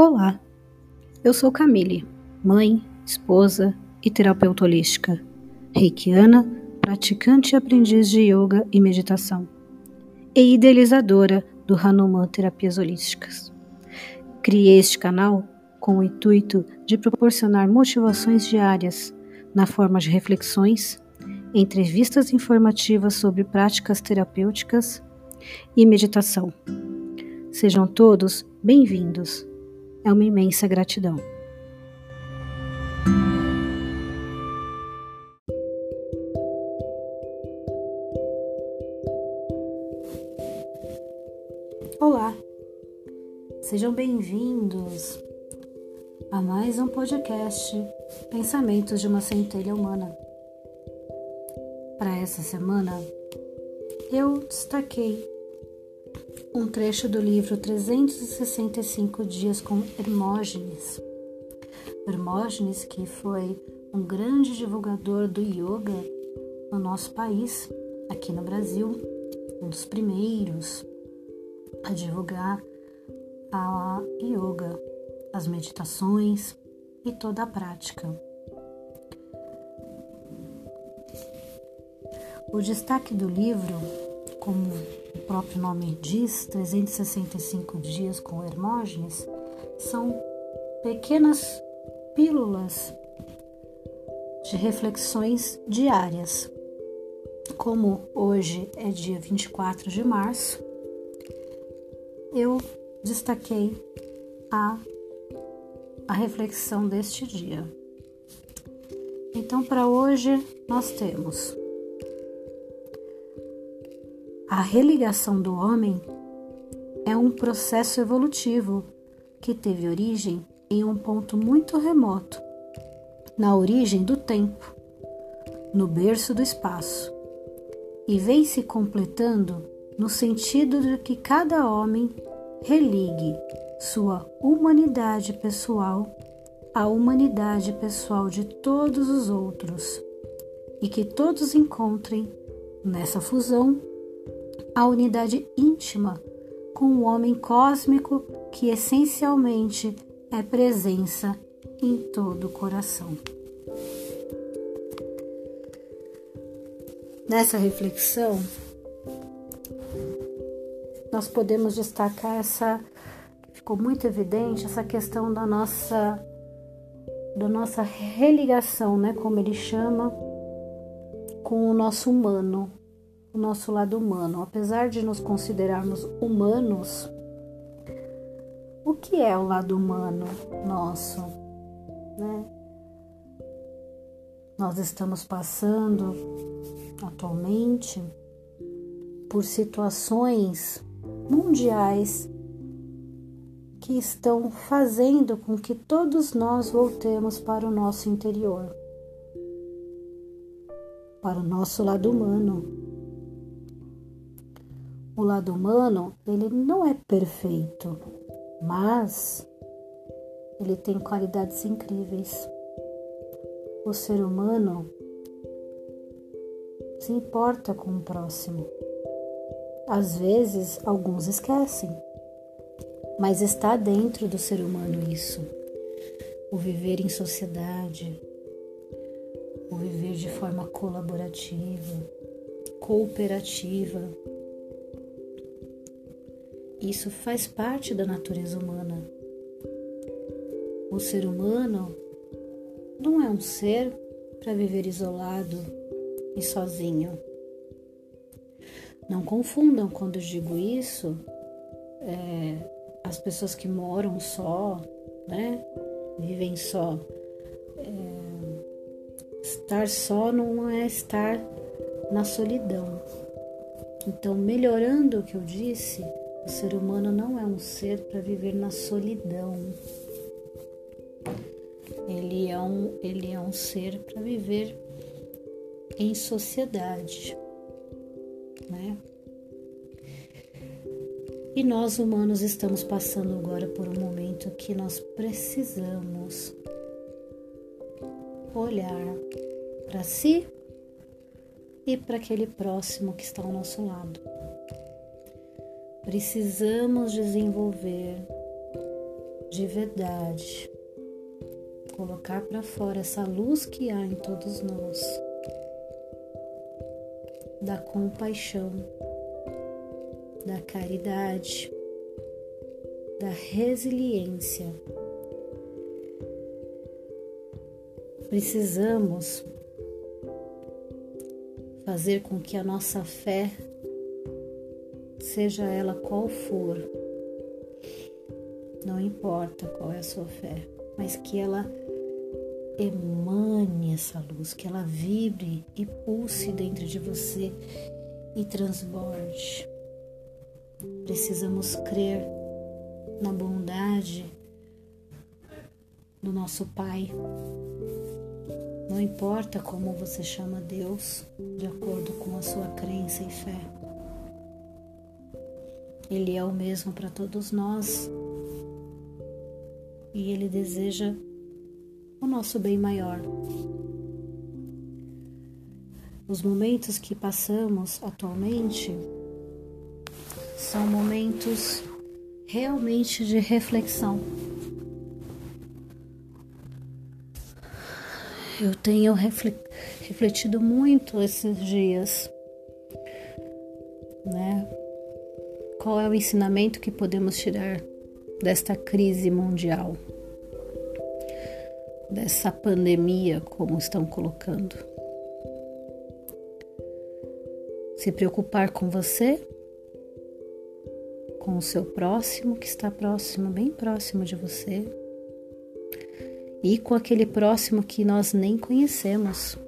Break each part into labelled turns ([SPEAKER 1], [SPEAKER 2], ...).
[SPEAKER 1] Olá, eu sou Camille, mãe, esposa e terapeuta holística, reikiana, praticante e aprendiz de yoga e meditação, e idealizadora do Hanuman Terapias Holísticas. Criei este canal com o intuito de proporcionar motivações diárias na forma de reflexões, entrevistas informativas sobre práticas terapêuticas e meditação. Sejam todos bem-vindos é uma imensa gratidão. Olá, sejam bem-vindos a mais um podcast Pensamentos de uma Centelha Humana. Para essa semana, eu destaquei um trecho do livro 365 Dias com Hermógenes. Hermógenes, que foi um grande divulgador do yoga no nosso país, aqui no Brasil, um dos primeiros a divulgar a yoga, as meditações e toda a prática. O destaque do livro, como o próprio nome diz, 365 dias com Hermógenes, são pequenas pílulas de reflexões diárias. Como hoje é dia 24 de março, eu destaquei a, a reflexão deste dia. Então, para hoje, nós temos a religação do homem é um processo evolutivo que teve origem em um ponto muito remoto, na origem do tempo, no berço do espaço, e vem se completando no sentido de que cada homem religue sua humanidade pessoal à humanidade pessoal de todos os outros e que todos encontrem nessa fusão a unidade íntima com o homem cósmico que essencialmente é presença em todo o coração. Nessa reflexão, nós podemos destacar essa ficou muito evidente essa questão da nossa da nossa religação, né, como ele chama, com o nosso humano, o nosso lado humano. Apesar de nos considerarmos humanos, o que é o lado humano nosso? Né? Nós estamos passando atualmente por situações mundiais que estão fazendo com que todos nós voltemos para o nosso interior, para o nosso lado humano. O lado humano, ele não é perfeito, mas ele tem qualidades incríveis. O ser humano se importa com o próximo. Às vezes, alguns esquecem, mas está dentro do ser humano isso. O viver em sociedade, o viver de forma colaborativa, cooperativa, isso faz parte da natureza humana. O ser humano não é um ser para viver isolado e sozinho. Não confundam quando eu digo isso, é, as pessoas que moram só, né, vivem só. É, estar só não é estar na solidão. Então, melhorando o que eu disse, o ser humano não é um ser para viver na solidão. Ele é um, ele é um ser para viver em sociedade, né? E nós humanos estamos passando agora por um momento que nós precisamos olhar para si e para aquele próximo que está ao nosso lado precisamos desenvolver de verdade, colocar para fora essa luz que há em todos nós, da compaixão, da caridade, da resiliência. Precisamos fazer com que a nossa fé, seja ela qual for, não importa qual é a sua fé, mas que ela emane essa luz, que ela vibre e pulse dentro de você e transborde. Precisamos crer na bondade do nosso Pai. Não importa como você chama Deus, de acordo com a sua crença e fé. Ele é o mesmo para todos nós e Ele deseja o nosso bem maior. Os momentos que passamos atualmente são momentos realmente de reflexão. Eu tenho refletido muito esses dias, né? Qual é o ensinamento que podemos tirar desta crise mundial, dessa pandemia, como estão colocando. Se preocupar com você, com o seu próximo que está próximo, bem próximo de você, e com aquele próximo que nós nem conhecemos,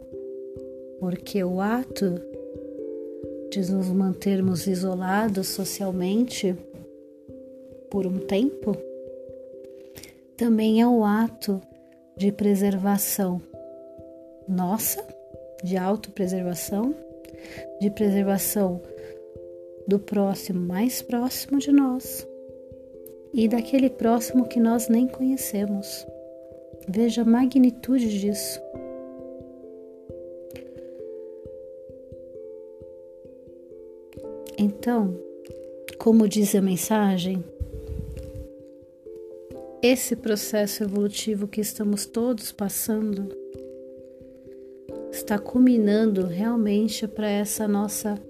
[SPEAKER 1] porque o ato de nos mantermos isolados socialmente por um tempo, também é o ato de preservação nossa, de autopreservação, de preservação do próximo mais próximo de nós e daquele próximo que nós nem conhecemos. Veja a magnitude disso. Então, como diz a mensagem, esse processo evolutivo que estamos todos passando está culminando realmente para essa nossa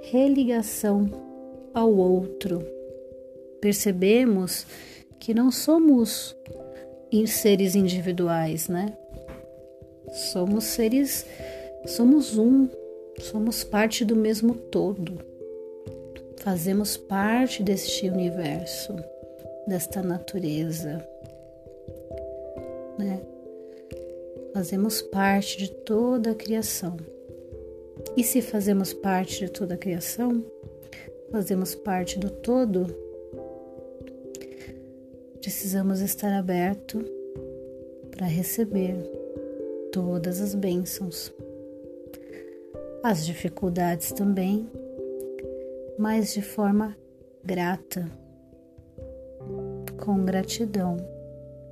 [SPEAKER 1] religação ao outro. Percebemos que não somos seres individuais, né? Somos seres, somos um, somos parte do mesmo todo. Fazemos parte deste universo desta natureza, né? Fazemos parte de toda a criação. E se fazemos parte de toda a criação, fazemos parte do todo, precisamos estar aberto para receber todas as bênçãos, as dificuldades também, mas de forma grata com gratidão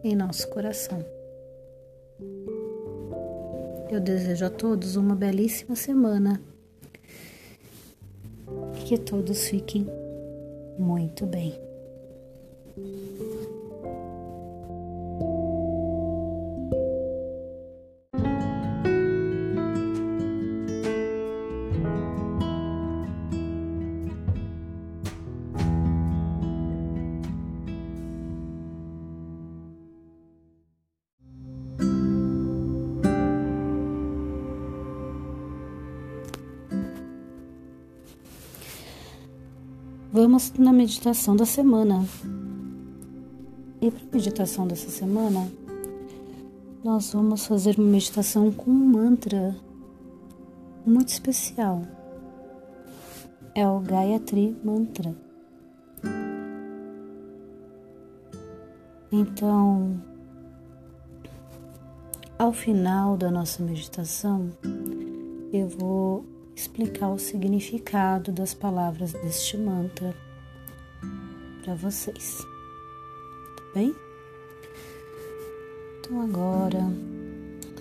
[SPEAKER 1] em nosso coração. Eu desejo a todos uma belíssima semana e que todos fiquem muito bem. Vamos na meditação da semana. E para a meditação dessa semana, nós vamos fazer uma meditação com um mantra muito especial. É o Gayatri Mantra. Então, ao final da nossa meditação, eu vou explicar o significado das palavras deste mantra para vocês. Tá bem? Então agora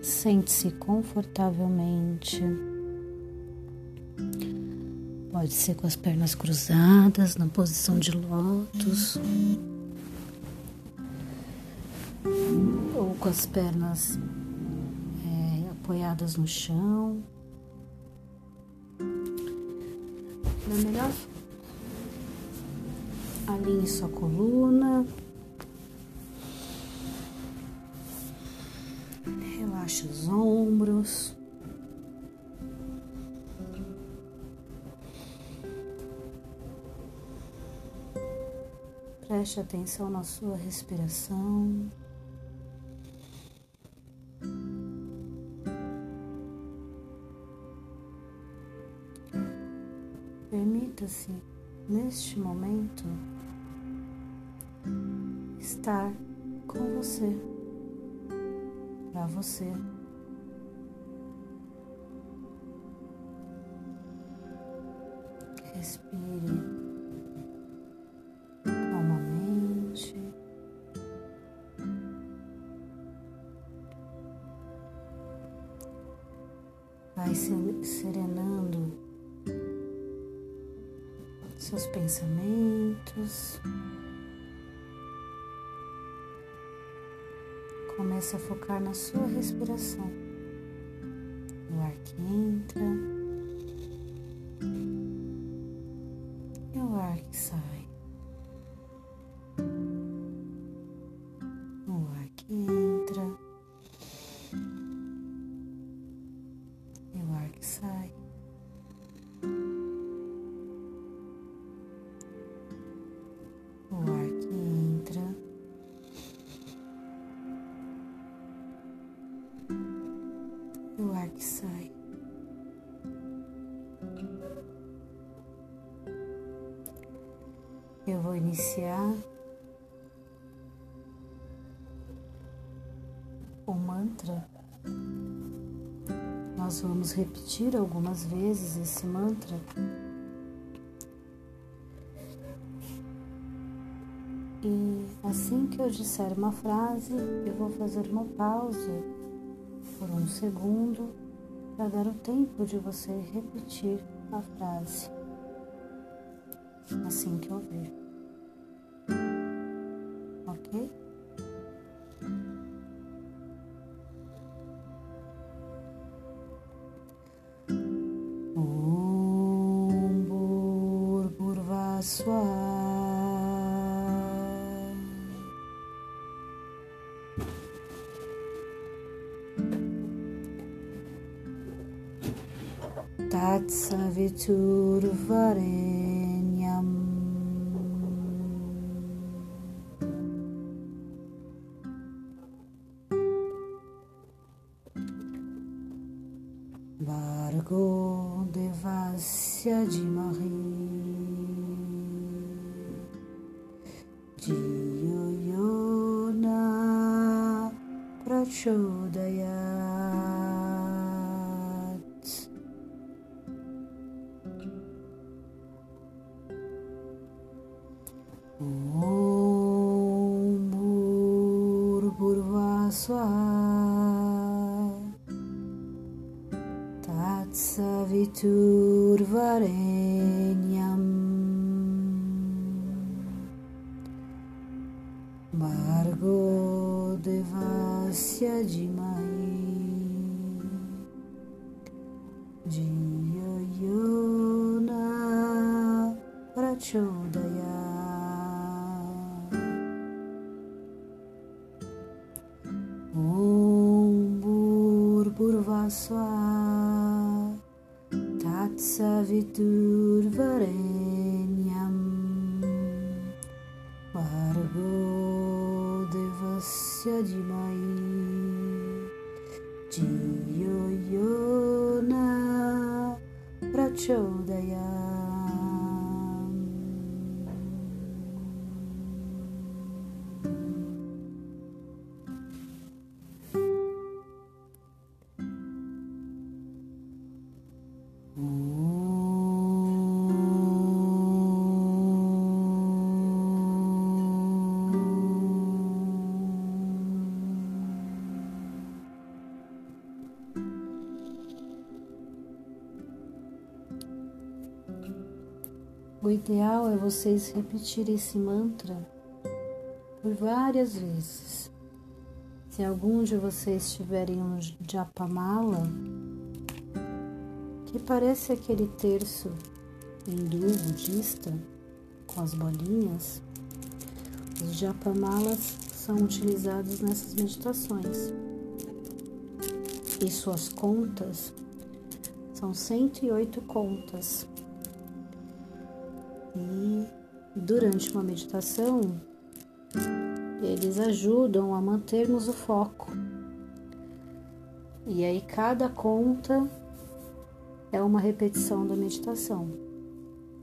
[SPEAKER 1] sente-se confortavelmente. Pode ser com as pernas cruzadas na posição de lótus. com as pernas é, apoiadas no chão. Da melhor, alinhe sua coluna. Relaxe os ombros. Preste atenção na sua respiração. Permita-se, neste momento, estar com você, para você. Comece a focar na sua respiração, no ar que entra Eu vou iniciar o mantra. Nós vamos repetir algumas vezes esse mantra. E assim que eu disser uma frase, eu vou fazer uma pausa por um segundo para dar o tempo de você repetir a frase assim que ouvir. Tatsaviturvarenyam Vargo Devasya de Saviturvarenyam. Bargo Devasya Jimai. Jiyayona Prachodaya. Om Burvaswa Saviturvarenyam Margo Devasya Dimai Jiyoyona Prachodaya O ideal é vocês repetirem esse mantra por várias vezes. Se algum de vocês tiverem um japamala, que parece aquele terço hindu budista com as bolinhas, os japamalas são utilizados nessas meditações. E suas contas são 108 contas. E durante uma meditação, eles ajudam a mantermos o foco. E aí cada conta é uma repetição da meditação.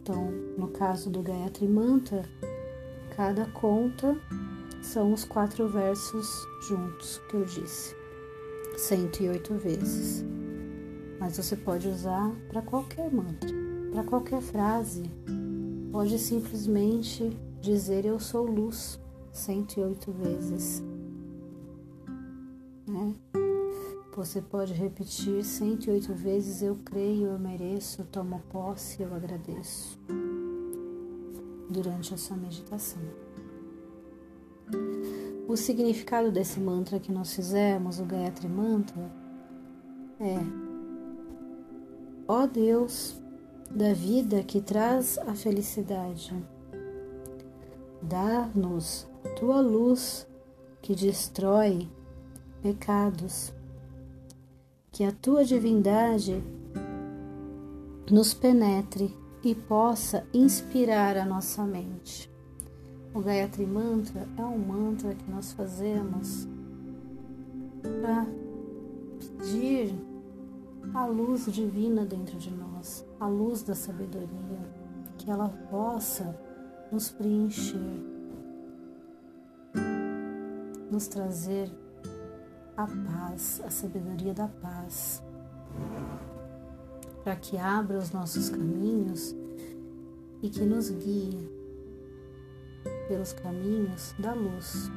[SPEAKER 1] Então, no caso do Gayatri Mantra, cada conta são os quatro versos juntos que eu disse, 108 vezes. Mas você pode usar para qualquer mantra, para qualquer frase. Pode simplesmente dizer eu sou luz 108 vezes. Né? Você pode repetir 108 vezes: Eu creio, eu mereço, eu tomo posse, eu agradeço. Durante a sua meditação. O significado desse mantra que nós fizemos, o Gayatri Mantra, é: Ó Deus da vida que traz a felicidade, dá-nos tua luz que destrói pecados. Que a tua divindade nos penetre e possa inspirar a nossa mente. O Gayatri Mantra é um mantra que nós fazemos para pedir a luz divina dentro de nós, a luz da sabedoria, que ela possa nos preencher, nos trazer a paz, a sabedoria da paz, para que abra os nossos caminhos e que nos guie pelos caminhos da luz.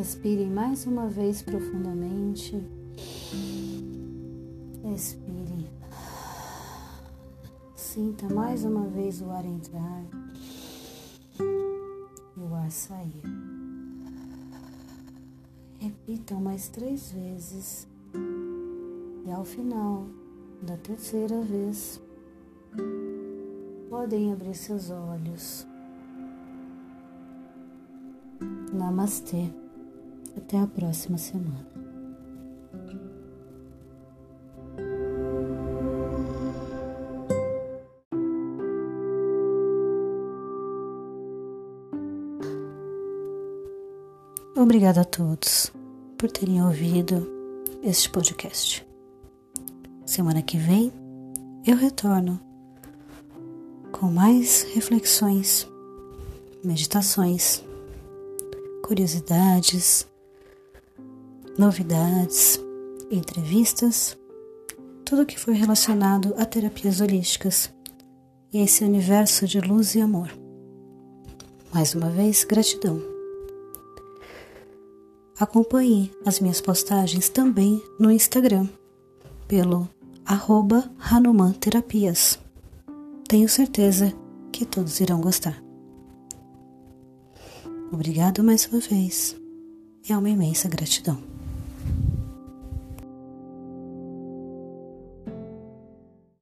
[SPEAKER 1] Respire mais uma vez profundamente. Expire. Sinta mais uma vez o ar entrar o ar sair. Repitam mais três vezes e ao final da terceira vez podem abrir seus olhos. Namastê. Até a próxima semana. Obrigada a todos por terem ouvido este podcast. Semana que vem eu retorno com mais reflexões, meditações, curiosidades, novidades, entrevistas, tudo que foi relacionado a terapias holísticas e esse universo de luz e amor. Mais uma vez, gratidão. Acompanhe as minhas postagens também no Instagram, pelo arroba Hanuman Terapias. Tenho certeza que todos irão gostar. Obrigado mais uma vez. É uma imensa gratidão.